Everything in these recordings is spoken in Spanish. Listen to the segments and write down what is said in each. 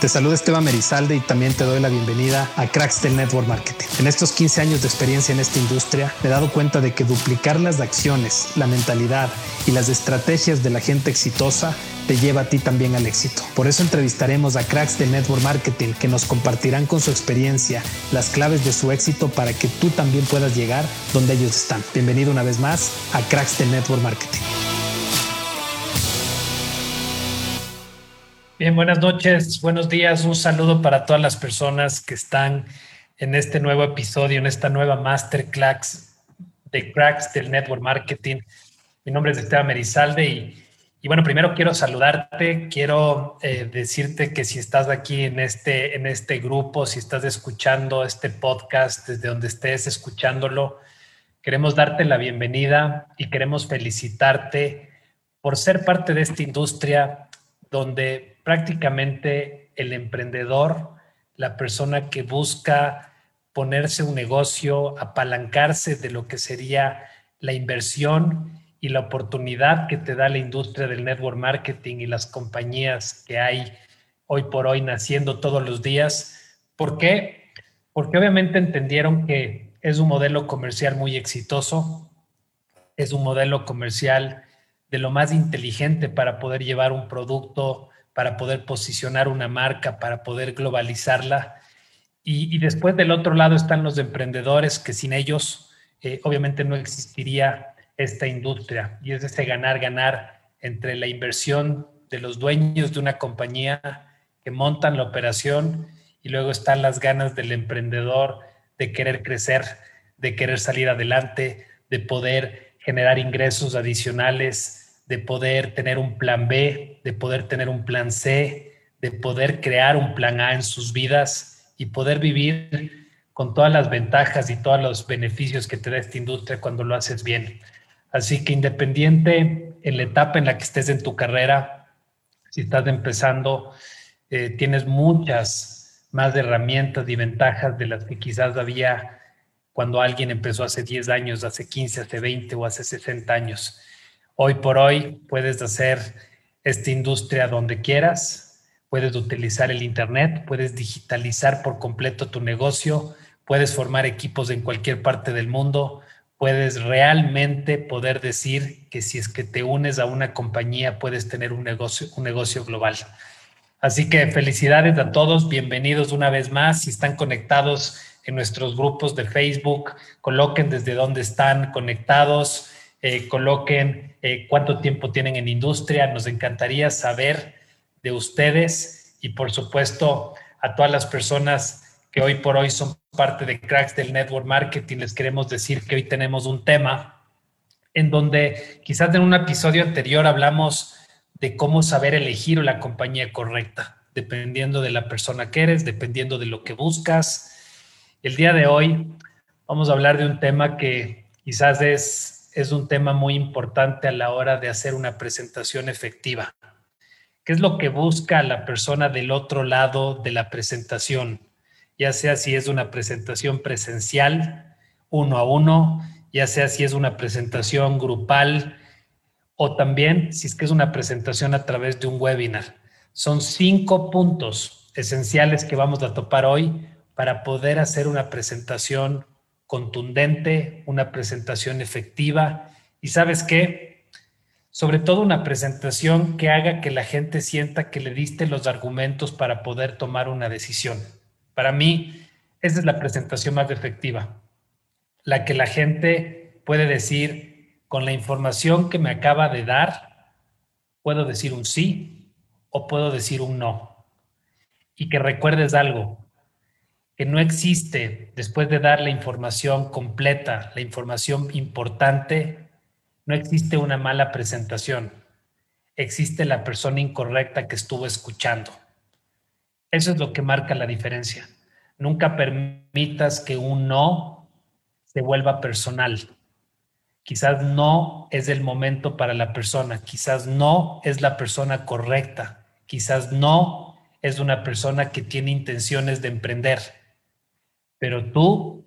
Te saluda Esteban Merizalde y también te doy la bienvenida a Cracks del Network Marketing. En estos 15 años de experiencia en esta industria, me he dado cuenta de que duplicar las acciones, la mentalidad y las estrategias de la gente exitosa te lleva a ti también al éxito. Por eso entrevistaremos a cracks de Network Marketing que nos compartirán con su experiencia las claves de su éxito para que tú también puedas llegar donde ellos están. Bienvenido una vez más a Cracks de Network Marketing. Bien, buenas noches, buenos días, un saludo para todas las personas que están en este nuevo episodio, en esta nueva masterclass de cracks del network marketing. Mi nombre es Esteban Merizalde y, y bueno, primero quiero saludarte, quiero eh, decirte que si estás aquí en este, en este grupo, si estás escuchando este podcast desde donde estés escuchándolo, queremos darte la bienvenida y queremos felicitarte por ser parte de esta industria donde prácticamente el emprendedor, la persona que busca ponerse un negocio, apalancarse de lo que sería la inversión y la oportunidad que te da la industria del network marketing y las compañías que hay hoy por hoy naciendo todos los días. ¿Por qué? Porque obviamente entendieron que es un modelo comercial muy exitoso, es un modelo comercial de lo más inteligente para poder llevar un producto para poder posicionar una marca, para poder globalizarla. Y, después del otro lado están los emprendedores, que sin ellos eh, obviamente no existiría esta industria. Y es ese ganar-ganar entre la inversión de los dueños de una compañía que montan la operación y luego están las ganas del emprendedor de querer crecer, de querer salir adelante, de poder generar ingresos adicionales, de poder tener un plan B, de poder tener un plan C, de poder crear un plan A en sus vidas y poder vivir con todas las ventajas y todos los beneficios que te da esta industria cuando lo haces bien. Así que independiente en la etapa en la que estés en tu carrera, si estás empezando, eh, tienes muchas más herramientas y ventajas de las que quizás había cuando alguien empezó hace 10 años, hace 15, hace 20 o hace 60 años. Hoy por hoy puedes hacer esta industria donde quieras, puedes utilizar el Internet, puedes digitalizar por completo tu negocio, puedes formar equipos en cualquier parte del mundo, puedes realmente poder decir que si es que te unes a una compañía puedes tener un negocio, un negocio global. Así que felicidades a todos, bienvenidos una vez más. Si están conectados en nuestros grupos de Facebook, coloquen desde dónde están conectados eh, coloquen eh, cuánto tiempo tienen en industria. Nos encantaría saber de ustedes y por supuesto a todas las personas que hoy por hoy son parte de Cracks del Network Marketing. Les queremos decir que hoy tenemos un tema en donde quizás en un episodio anterior hablamos de cómo saber elegir la compañía correcta, dependiendo de la persona que eres, dependiendo de lo que buscas. El día de hoy vamos a hablar de un tema que quizás es es un tema muy importante a la hora de hacer una presentación efectiva. ¿Qué es lo que busca la persona del otro lado de la presentación? Ya sea si es una presentación presencial, uno a uno, ya sea si es una presentación grupal o también si es que es una presentación a través de un webinar. Son cinco puntos esenciales que vamos a topar hoy para poder hacer una presentación contundente, una presentación efectiva y sabes qué, sobre todo una presentación que haga que la gente sienta que le diste los argumentos para poder tomar una decisión. Para mí, esa es la presentación más efectiva, la que la gente puede decir, con la información que me acaba de dar, puedo decir un sí o puedo decir un no. Y que recuerdes algo, que no existe, después de dar la información completa, la información importante, no existe una mala presentación. Existe la persona incorrecta que estuvo escuchando. Eso es lo que marca la diferencia. Nunca permitas que un no se vuelva personal. Quizás no es el momento para la persona, quizás no es la persona correcta, quizás no es una persona que tiene intenciones de emprender pero tú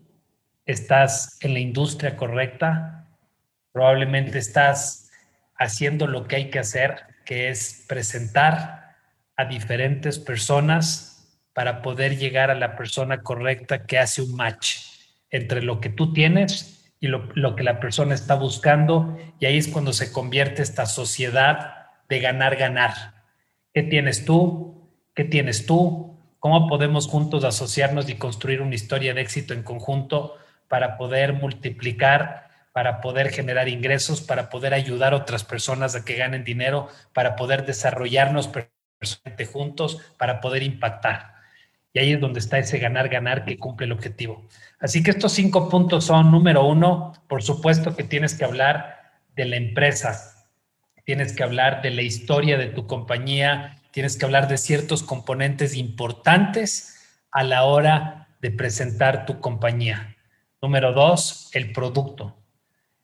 estás en la industria correcta, probablemente estás haciendo lo que hay que hacer, que es presentar a diferentes personas para poder llegar a la persona correcta que hace un match entre lo que tú tienes y lo, que la persona está buscando. Y ahí es cuando se convierte esta sociedad de ganar, ganar. ¿Qué tienes tú? ¿Qué tienes tú? ¿Cómo podemos juntos asociarnos y construir una historia de éxito en conjunto para poder multiplicar para poder generar ingresos, para poder ayudar a otras personas a que ganen dinero, para poder desarrollarnos personalmente juntos, para poder impactar. Y ahí es donde está ese ganar, ganar que cumple el objetivo. Así que estos cinco puntos son, número uno, por supuesto que tienes que hablar de la empresa, tienes que hablar de la historia de tu compañía, tienes que hablar de ciertos componentes importantes a la hora de presentar tu compañía. Número dos, el producto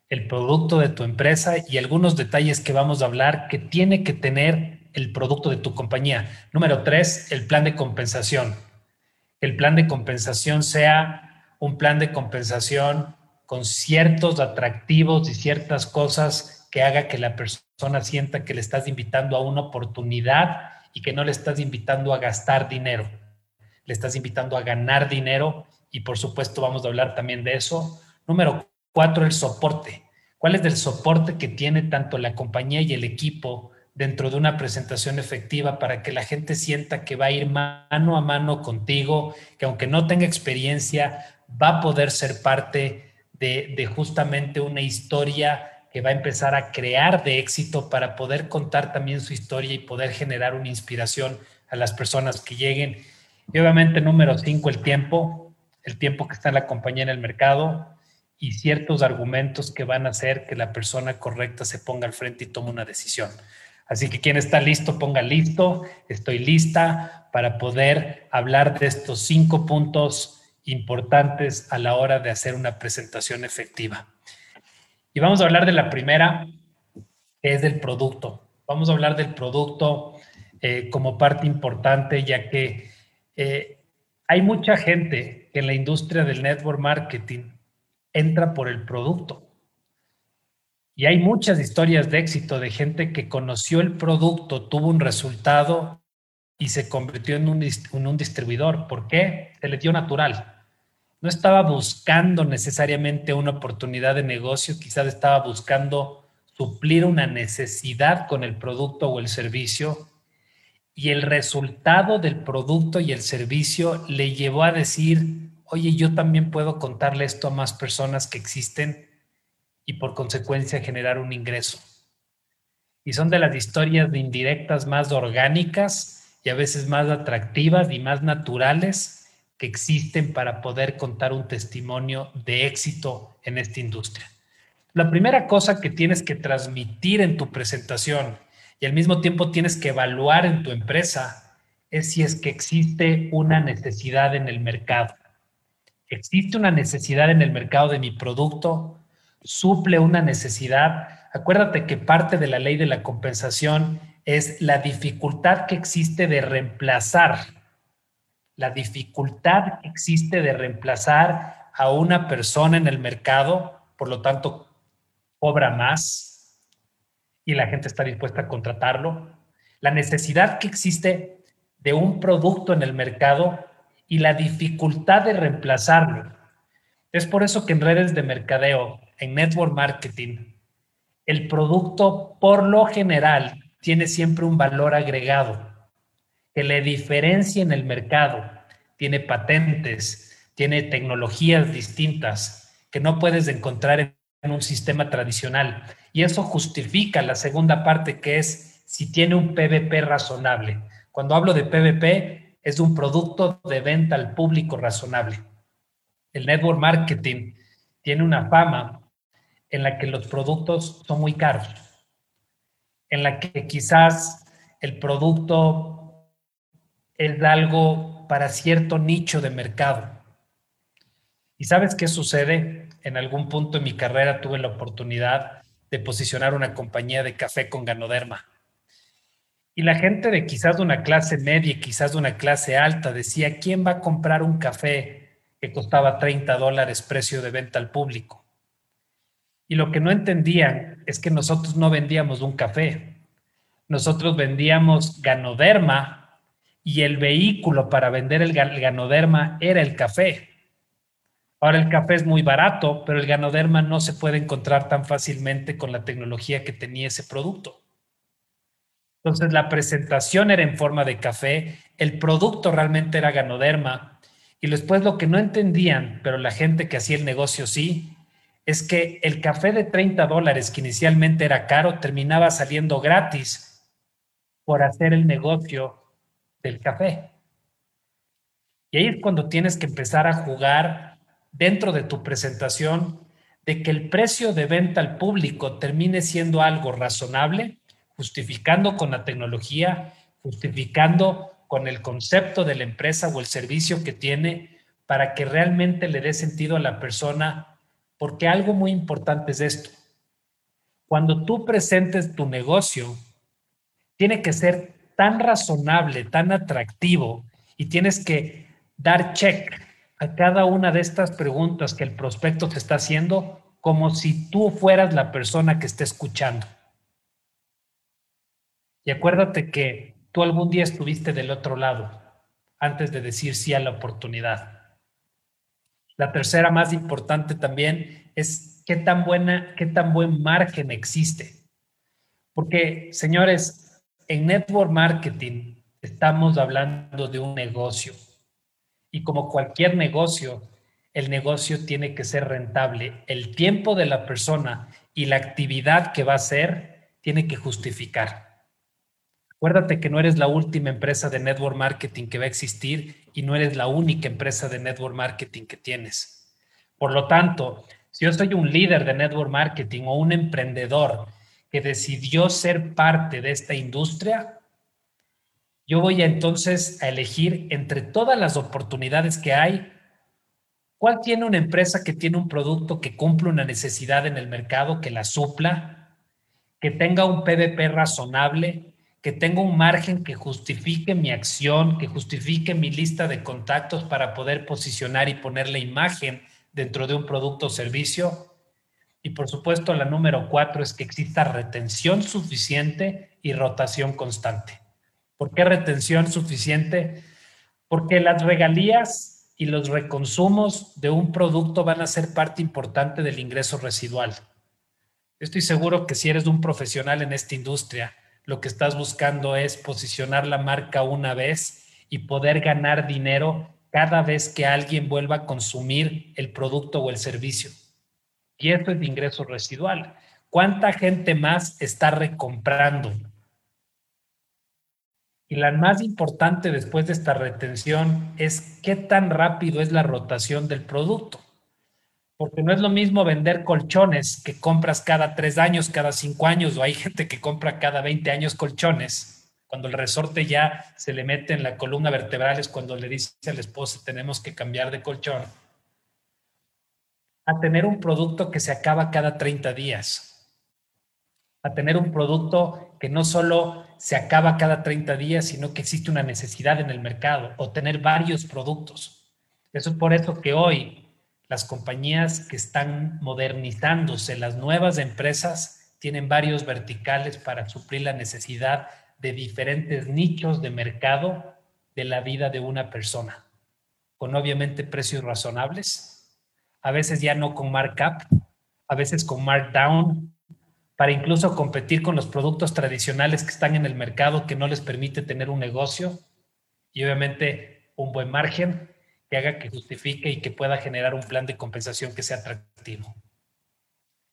el producto de tu empresa y algunos detalles que vamos a hablar que tiene que tener el producto de tu compañía. Número tres, el plan de compensación. El plan de compensación sea un plan de compensación con ciertos atractivos y ciertas cosas que haga que la persona sienta que le estás invitando a una oportunidad y que no le estás invitando a gastar dinero. Le estás invitando a ganar dinero y por supuesto vamos a hablar también de eso. Número Cuatro, el soporte. ¿Cuál es el soporte que tiene tanto la compañía y el equipo dentro de una presentación efectiva para que la gente sienta que va a ir mano a mano contigo, que aunque no tenga experiencia, va a poder ser parte de, de justamente una historia que va a empezar a crear de éxito para poder contar también su historia y poder generar una inspiración a las personas que lleguen. Y obviamente número cinco, el tiempo, el tiempo que está en la compañía en el mercado, y ciertos argumentos que van a hacer que la persona correcta se ponga al frente y tome una decisión. Así que quien está listo, ponga listo. Estoy lista para poder hablar de estos cinco puntos importantes a la hora de hacer una presentación efectiva. Y vamos a hablar de la primera, que es del producto. Vamos a hablar del producto eh, como parte importante, ya que eh, hay mucha gente que en la industria del network marketing entra por el producto. Y hay muchas historias de éxito de gente que conoció el producto, tuvo un resultado y se convirtió en un, en un distribuidor. ¿Por qué? Se le dio natural. No estaba buscando necesariamente una oportunidad de negocio, quizás estaba buscando suplir una necesidad con el producto o el servicio y el resultado del producto y el servicio le llevó a decir, oye, yo también puedo contarle esto a más personas que existen y por consecuencia generar un ingreso. Y son de las historias indirectas más orgánicas y a veces más atractivas y más naturales que existen para poder contar un testimonio de éxito en esta industria. La primera cosa que tienes que transmitir en tu presentación y al mismo tiempo tienes que evaluar en tu empresa es si es que existe una necesidad en el mercado existe una necesidad en el mercado de mi producto, suple una necesidad. Acuérdate que parte de la ley de la compensación es la dificultad que existe de reemplazar, la dificultad que existe de reemplazar a una persona en el mercado, por lo tanto, cobra más y la gente está dispuesta a contratarlo. La necesidad que existe de un producto en el mercado y la dificultad de reemplazarlo. Es por eso que en redes de mercadeo, en network marketing, el producto por lo general tiene siempre un valor agregado que le diferencia en el mercado. Tiene patentes, tiene tecnologías distintas que no puedes encontrar en un sistema tradicional. Y eso justifica la segunda parte que es si tiene un PVP razonable. Cuando hablo de PVP, es un producto de venta al público razonable. El network marketing tiene una fama en la que los productos son muy caros, en la que quizás el producto es algo para cierto nicho de mercado. ¿Y sabes qué sucede? En algún punto en mi carrera tuve la oportunidad de posicionar una compañía de café con ganoderma. Y la gente de quizás de una clase media y quizás de una clase alta decía, ¿quién va a comprar un café que costaba 30 dólares precio de venta al público? Y lo que no entendían es que nosotros no vendíamos un café, nosotros vendíamos ganoderma y el vehículo para vender el ganoderma era el café. Ahora el café es muy barato, pero el ganoderma no se puede encontrar tan fácilmente con la tecnología que tenía ese producto. Entonces la presentación era en forma de café, el producto realmente era ganoderma y después lo que no entendían, pero la gente que hacía el negocio sí, es que el café de 30 dólares que inicialmente era caro terminaba saliendo gratis por hacer el negocio del café. Y ahí es cuando tienes que empezar a jugar dentro de tu presentación de que el precio de venta al público termine siendo algo razonable, justificando con la tecnología, justificando con el concepto de la empresa o el servicio que tiene para que realmente le dé sentido a la persona, porque algo muy importante es esto. Cuando tú presentes tu negocio, tiene que ser tan razonable, tan atractivo y tienes que dar check a cada una de estas preguntas que el prospecto te está haciendo como si tú fueras la persona que esté escuchando. Y acuérdate que tú algún día estuviste del otro lado antes de decir sí a la oportunidad. La tercera más importante también es qué tan buena, qué tan buen margen existe. Porque, señores, en network marketing estamos hablando de un negocio y como cualquier negocio, el negocio tiene que ser rentable. El tiempo de la persona y la actividad que va a hacer tiene que justificar. Acuérdate que no eres la última empresa de network marketing que va a existir y no eres la única empresa de network marketing que tienes. Por lo tanto, si yo soy un líder de network marketing o un emprendedor que decidió ser parte de esta industria, yo voy entonces a elegir entre todas las oportunidades que hay, cuál tiene una empresa que tiene un producto que cumple una necesidad en el mercado, que la supla, que tenga un PVP razonable, que tenga un margen que justifique mi acción, que justifique mi lista de contactos para poder posicionar y poner la imagen dentro de un producto o servicio. Y por supuesto, la número cuatro es que exista retención suficiente y rotación constante. ¿Por qué retención suficiente? Porque las regalías y los reconsumos de un producto van a ser parte importante del ingreso residual. Estoy seguro que si eres un profesional en esta industria, lo que estás buscando es posicionar la marca una vez y poder ganar dinero cada vez que alguien vuelva a consumir el producto o el servicio. Y esto es ingreso residual. ¿Cuánta gente más está recomprando? Y la más importante después de esta retención es qué tan rápido es la rotación del producto. Porque no es lo mismo vender colchones que compras cada tres años, cada cinco años, o hay gente que compra cada 20 años colchones. Cuando el resorte ya se le mete en la columna vertebral es cuando le dice al esposo tenemos que cambiar de colchón. A tener un producto que se acaba cada 30 días a tener un producto que no solo se acaba cada 30 días, sino que existe una necesidad en el mercado o tener varios productos. Eso es por eso que hoy las compañías que están modernizándose, las nuevas empresas, tienen varios verticales para suplir la necesidad de diferentes nichos de mercado de la vida de una persona, con obviamente precios razonables, a veces ya no con markup, a veces con markdown, para incluso competir con los productos tradicionales que están en el mercado que no les permite tener un negocio y obviamente un buen margen que haga que justifique y que pueda generar un plan de compensación que sea atractivo.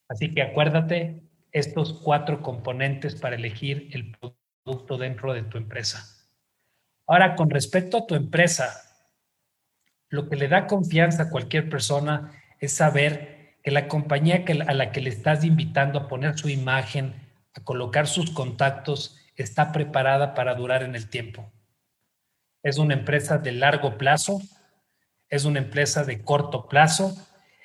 Así que acuérdate estos cuatro componentes para elegir el producto dentro de tu empresa. Ahora, con respecto a tu empresa, lo que le da confianza a cualquier persona es saber que la compañía a la que le estás invitando a poner su imagen, a colocar sus contactos, está preparada para durar en el tiempo. Es una empresa de largo plazo, es una empresa de corto plazo,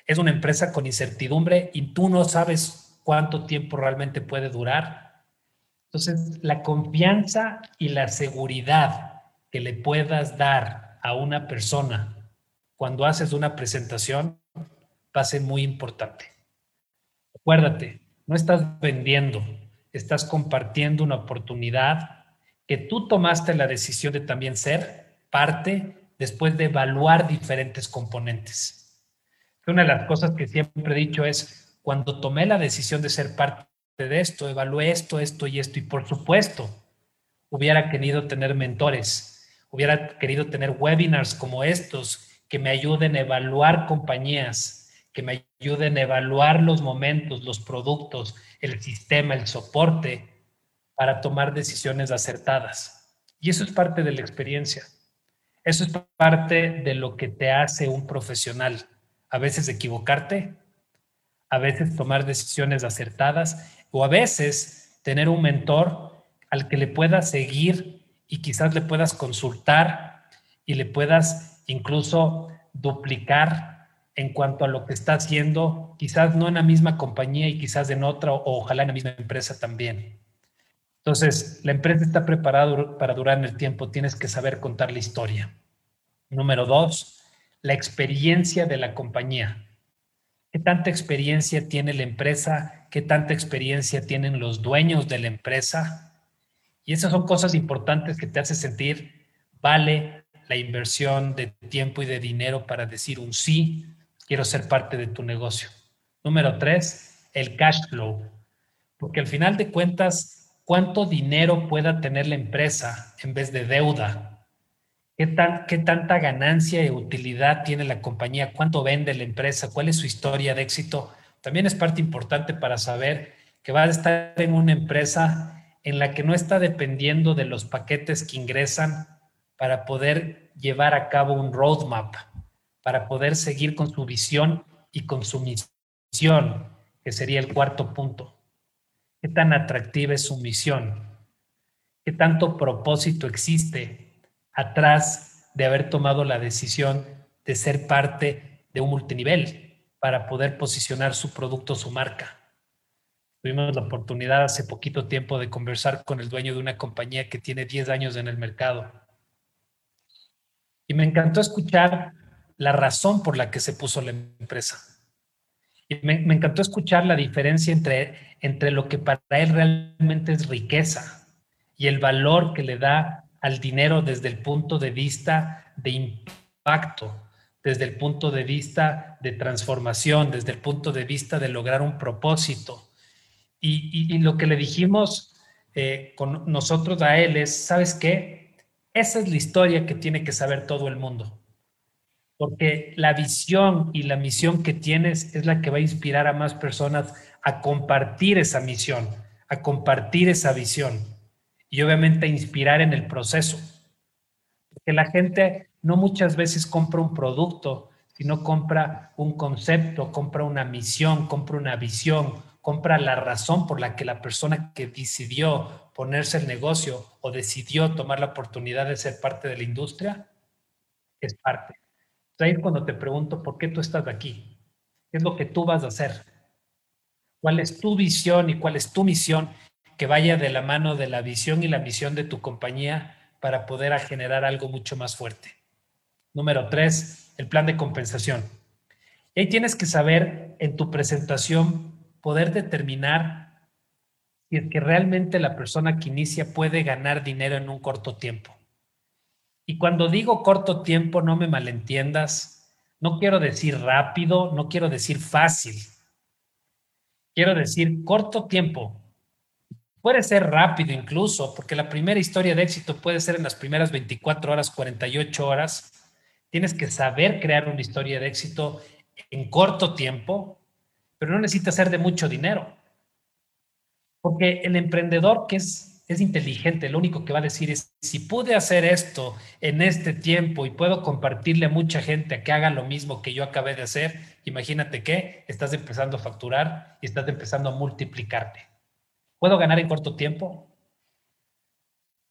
es una empresa con incertidumbre y tú no sabes cuánto tiempo realmente puede durar. Entonces, la confianza y la seguridad que le puedas dar a una persona cuando haces una presentación va a ser muy importante. Acuérdate, no estás vendiendo, estás compartiendo una oportunidad que tú tomaste la decisión de también ser parte después de evaluar diferentes componentes. Una de las cosas que siempre he dicho es, cuando tomé la decisión de ser parte de esto, evalué esto, esto y esto, y por supuesto, hubiera querido tener mentores, hubiera querido tener webinars como estos que me ayuden a evaluar compañías, que me ayuden a evaluar los momentos, los productos, el sistema, el soporte, para tomar decisiones acertadas. Y eso es parte de la experiencia. Eso es parte de lo que te hace un profesional. A veces equivocarte, a veces tomar decisiones acertadas o a veces tener un mentor al que le puedas seguir y quizás le puedas consultar y le puedas incluso duplicar en cuanto a lo que está haciendo, quizás no en la misma compañía y quizás en otra o ojalá en la misma empresa también. Entonces, la empresa está preparada para durar en el tiempo, tienes que saber contar la historia. Número dos, la experiencia de la compañía. ¿Qué tanta experiencia tiene la empresa? ¿Qué tanta experiencia tienen los dueños de la empresa? Y esas son cosas importantes que te hace sentir, vale la inversión de tiempo y de dinero para decir un sí, quiero ser parte de tu negocio. Número tres, el cash flow. Porque al final de cuentas, cuánto dinero pueda tener la empresa en vez de deuda, qué, tan, qué tanta ganancia y utilidad tiene la compañía, cuánto vende la empresa, cuál es su historia de éxito, también es parte importante para saber que va a estar en una empresa en la que no está dependiendo de los paquetes que ingresan para poder llevar a cabo un roadmap, para poder seguir con su visión y con su misión, que sería el cuarto punto. ¿Qué tan atractiva es su misión? ¿Qué tanto propósito existe atrás de haber tomado la decisión de ser parte de un multinivel para poder posicionar su producto, su marca? Tuvimos la oportunidad hace poquito tiempo de conversar con el dueño de una compañía que tiene 10 años en el mercado. Y me encantó escuchar la razón por la que se puso la empresa me, encantó escuchar la diferencia entre, entre lo que para él realmente es riqueza y el valor que le da al dinero desde el punto de vista de impacto, desde el punto de vista de transformación, desde el punto de vista de lograr un propósito. Y, lo que le dijimos eh, con nosotros a él es, ¿sabes qué? Esa es la historia que tiene que saber todo el mundo porque la visión y la misión que tienes es la que va a inspirar a más personas a compartir esa misión, a compartir esa visión y obviamente a inspirar en el proceso. Porque la gente no muchas veces compra un producto, sino compra un concepto, compra una misión, compra una visión, compra la razón por la que la persona que decidió ponerse el negocio o decidió tomar la oportunidad de ser parte de la industria es parte ahí cuando te pregunto por qué tú estás aquí. ¿Qué es lo que tú vas a hacer? ¿Cuál es tu visión y cuál es tu misión que vaya de la mano de la visión y la misión de tu compañía para poder generar algo mucho más fuerte? Número tres, el plan de compensación. Y ahí tienes que saber en tu presentación poder determinar si es que realmente la persona que inicia puede ganar dinero en un corto tiempo. Y cuando digo corto tiempo, no me malentiendas, no quiero decir rápido, no quiero decir fácil. Quiero decir corto tiempo. Puede ser rápido incluso, porque la primera historia de éxito puede ser en las primeras 24 horas, 48 horas. Tienes que saber crear una historia de éxito en corto tiempo, pero no necesita ser de mucho dinero. Porque el emprendedor que es es inteligente, lo único que va a decir es, si pude hacer esto en este tiempo y puedo compartirle a mucha gente a que haga lo mismo que yo acabé de hacer, imagínate que estás empezando a facturar y estás empezando a multiplicarte. ¿Puedo ganar en corto tiempo?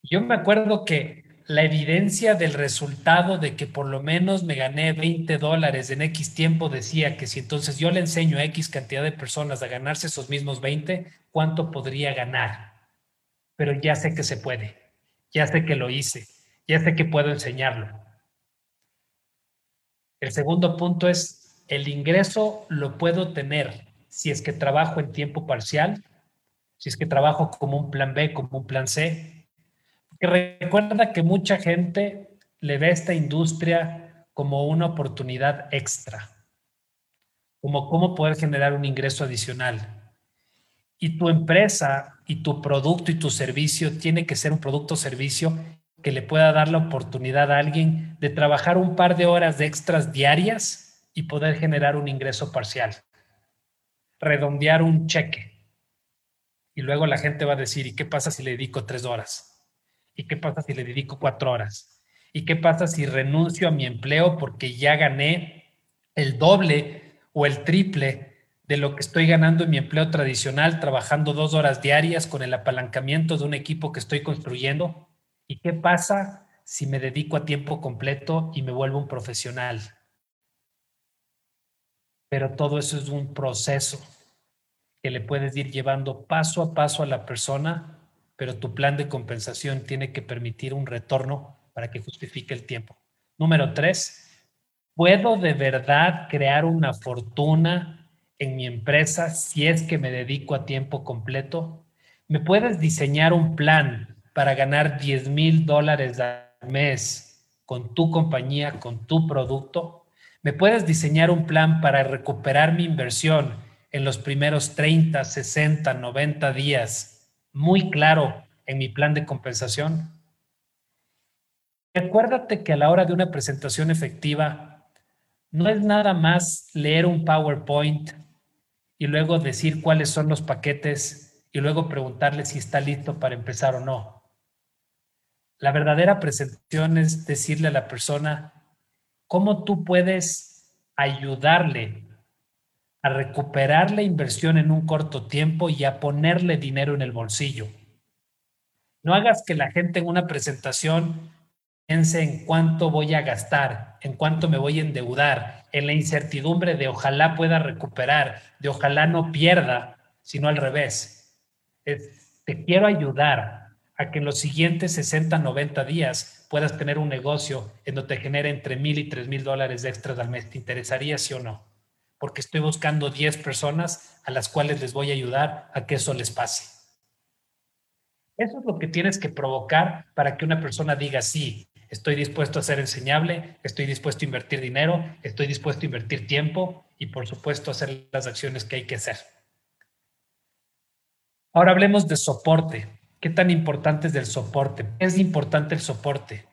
Yo me acuerdo que la evidencia del resultado de que por lo menos me gané 20 dólares en X tiempo decía que si entonces yo le enseño a X cantidad de personas a ganarse esos mismos 20, ¿cuánto podría ganar? Pero ya sé que se puede, ya sé que lo hice, ya sé que puedo enseñarlo. El segundo punto es, el ingreso lo puedo tener si es que trabajo en tiempo parcial, si es que trabajo como un plan B, como un plan C. que recuerda que mucha gente le ve esta industria como una oportunidad extra, como cómo poder generar un ingreso adicional. Y tu empresa y tu producto y tu servicio tiene que ser un producto o servicio que le pueda dar la oportunidad a alguien de trabajar un par de horas de extras diarias y poder generar un ingreso parcial, redondear un cheque. Y luego la gente va a decir, ¿y qué pasa si le dedico tres horas? ¿Y qué pasa si le dedico cuatro horas? ¿Y qué pasa si renuncio a mi empleo porque ya gané el doble o el triple de lo que estoy ganando en mi empleo tradicional, trabajando dos horas diarias con el apalancamiento de un equipo que estoy construyendo? ¿Y qué pasa si me dedico a tiempo completo y me vuelvo un profesional? Pero todo eso es un proceso que le puedes ir llevando paso a paso a la persona, pero tu plan de compensación tiene que permitir un retorno para que justifique el tiempo. Número tres, ¿puedo de verdad crear una fortuna en mi empresa si es que me dedico a tiempo completo? ¿Me puedes diseñar un plan para ganar 10 mil dólares al mes con tu compañía, con tu producto? ¿Me puedes diseñar un plan para recuperar mi inversión en los primeros 30, 60, 90 días muy claro en mi plan de compensación? Acuérdate que a la hora de una presentación efectiva no es nada más leer un PowerPoint y luego decir cuáles son los paquetes y luego preguntarle si está listo para empezar o no. La verdadera presentación es decirle a la persona cómo tú puedes ayudarle a recuperar la inversión en un corto tiempo y a ponerle dinero en el bolsillo. No hagas que la gente en una presentación piense en cuánto voy a gastar, en cuánto me voy a endeudar, en la incertidumbre de ojalá pueda recuperar, de ojalá no pierda, sino al revés. te quiero ayudar a que en los siguientes 60, 90 días puedas tener un negocio en donde te genere entre mil y tres mil dólares extras al mes. ¿Te interesaría, sí o no? Porque estoy buscando 10 personas a las cuales les voy a ayudar a que eso les pase. Eso es lo que tienes que provocar para que una persona diga, sí, estoy dispuesto a ser enseñable, estoy dispuesto a invertir dinero, estoy dispuesto a invertir tiempo y por supuesto hacer las acciones que hay que hacer. Ahora hablemos de soporte. ¿Qué tan importante es el soporte? Es importante el soporte.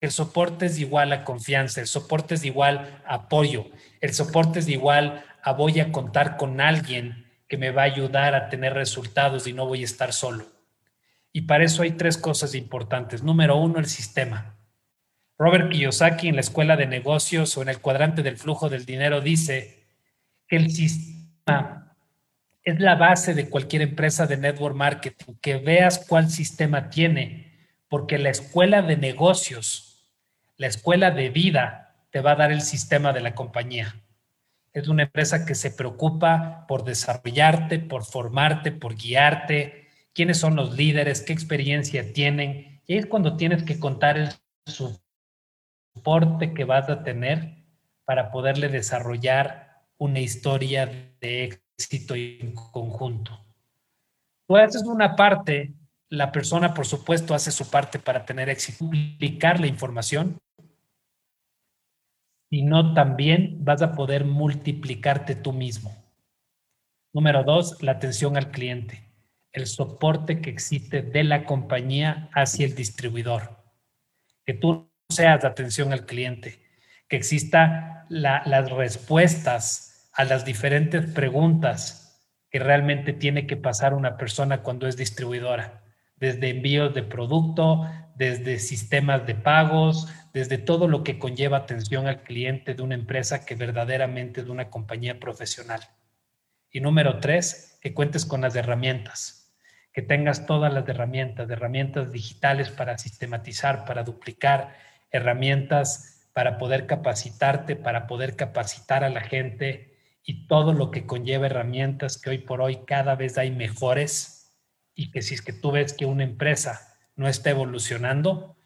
El soporte es igual a confianza, el soporte es igual a apoyo, el soporte es igual a voy a contar con alguien que me va a ayudar a tener resultados y no voy a estar solo. Y para eso hay tres cosas importantes. Número uno, el sistema. Robert Kiyosaki en la Escuela de Negocios o en el cuadrante del flujo del dinero dice que el sistema es la base de cualquier empresa de network marketing, que veas cuál sistema tiene, porque la escuela de negocios, la escuela de vida, te va a dar el sistema de la compañía. Es una empresa que se preocupa por desarrollarte, por formarte, por guiarte, quiénes son los líderes, qué experiencia tienen. Y es cuando tienes que contar el soporte que vas a tener para poderle desarrollar una historia de éxito en conjunto. Tú haces una parte, la persona por supuesto hace su parte para tener éxito, multiplicar la información, no también vas a poder multiplicarte tú mismo. Número dos, la atención al cliente, el soporte que existe de la compañía hacia el distribuidor. Que tú seas de atención al cliente, que exista las respuestas a las diferentes preguntas que realmente tiene que pasar una persona cuando es distribuidora, desde envíos de producto, desde sistemas de pagos, desde todo lo que conlleva atención al cliente de una empresa que verdaderamente es una compañía profesional. Y número tres, que cuentes con las herramientas, que tengas todas las herramientas, herramientas digitales para sistematizar, para duplicar, herramientas para poder capacitarte, para poder capacitar a la gente, y todo lo que conlleva herramientas que hoy por hoy cada vez hay mejores y que si es que tú ves que una empresa no está evolucionando,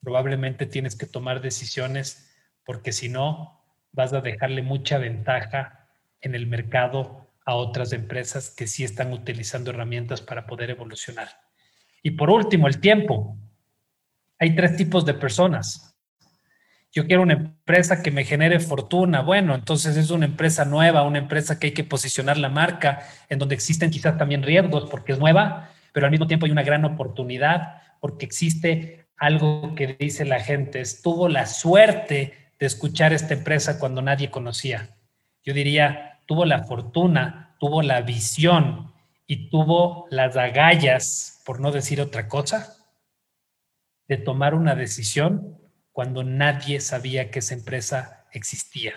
probablemente tienes que tomar decisiones porque si no vas a dejarle mucha ventaja en el mercado a otras empresas que sí están utilizando herramientas para poder evolucionar. Y por último, el tiempo. hay tres tipos de personas. Yo quiero una empresa que me genere fortuna. Bueno, entonces es una empresa nueva, una empresa que hay que posicionar la marca, en donde existen quizás también riesgos porque es nueva, pero al mismo tiempo hay una gran oportunidad porque existe algo que dice la gente. Tuvo la suerte de escuchar esta empresa cuando nadie conocía. Yo diría, tuvo la fortuna, tuvo la visión y tuvo las agallas, por no decir otra cosa, de tomar una decisión cuando nadie sabía que esa empresa existía.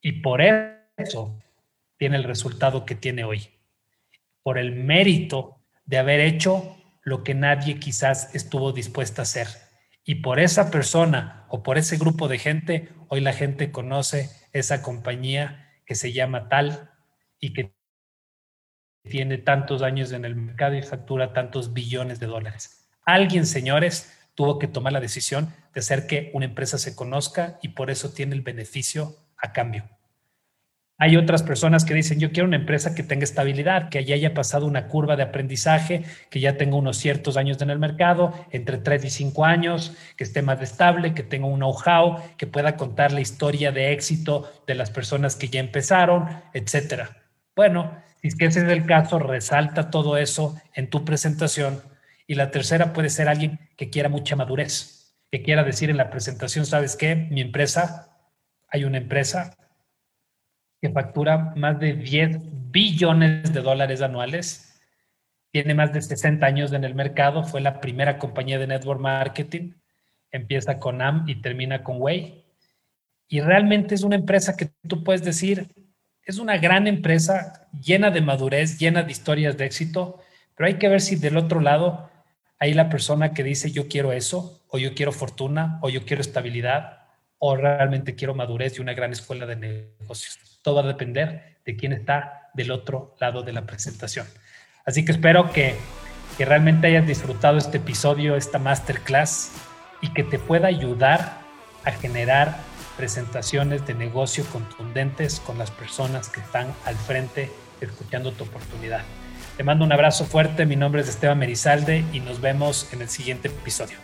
Y por eso tiene el resultado que tiene hoy. Por el mérito de haber hecho lo que nadie quizás estuvo dispuesta a hacer. Y por esa persona o por ese grupo de gente, hoy la gente conoce esa compañía que se llama tal y que tiene tantos años en el mercado y factura tantos billones de dólares. Alguien, señores, tuvo que tomar la decisión de hacer que una empresa se conozca y por eso tiene el beneficio a cambio. Hay otras personas que dicen, yo quiero una empresa que tenga estabilidad, que ya haya pasado una curva de aprendizaje, que ya tenga unos ciertos años en el mercado, entre 3 y 5 años, que esté más estable, que tenga un know-how, que pueda contar la historia de éxito de las personas que ya empezaron, etcétera. Bueno, si es que ese es el caso, resalta todo eso en tu presentación y la tercera puede ser alguien que quiera mucha madurez, que quiera decir en la presentación, ¿sabes qué? Mi empresa, hay una empresa que factura más de 10 billones de dólares anuales, tiene más de 60 años en el mercado, fue la primera compañía de network marketing, empieza con AM y termina con Way. Y realmente es una empresa que tú puedes decir, es una gran empresa llena de madurez, llena de historias de éxito, pero hay que ver si del otro lado hay la persona que dice yo quiero eso, o yo quiero fortuna, o yo quiero estabilidad, o realmente quiero madurez y una gran escuela de negocios. Todo va a depender de quién está del otro lado de la presentación. Así que espero que, que realmente hayas disfrutado este episodio, esta masterclass, y que te pueda ayudar a generar presentaciones de negocio contundentes con las personas que están al frente escuchando tu oportunidad. Te mando un abrazo fuerte, mi nombre es Esteban Merizalde y nos vemos en el siguiente episodio.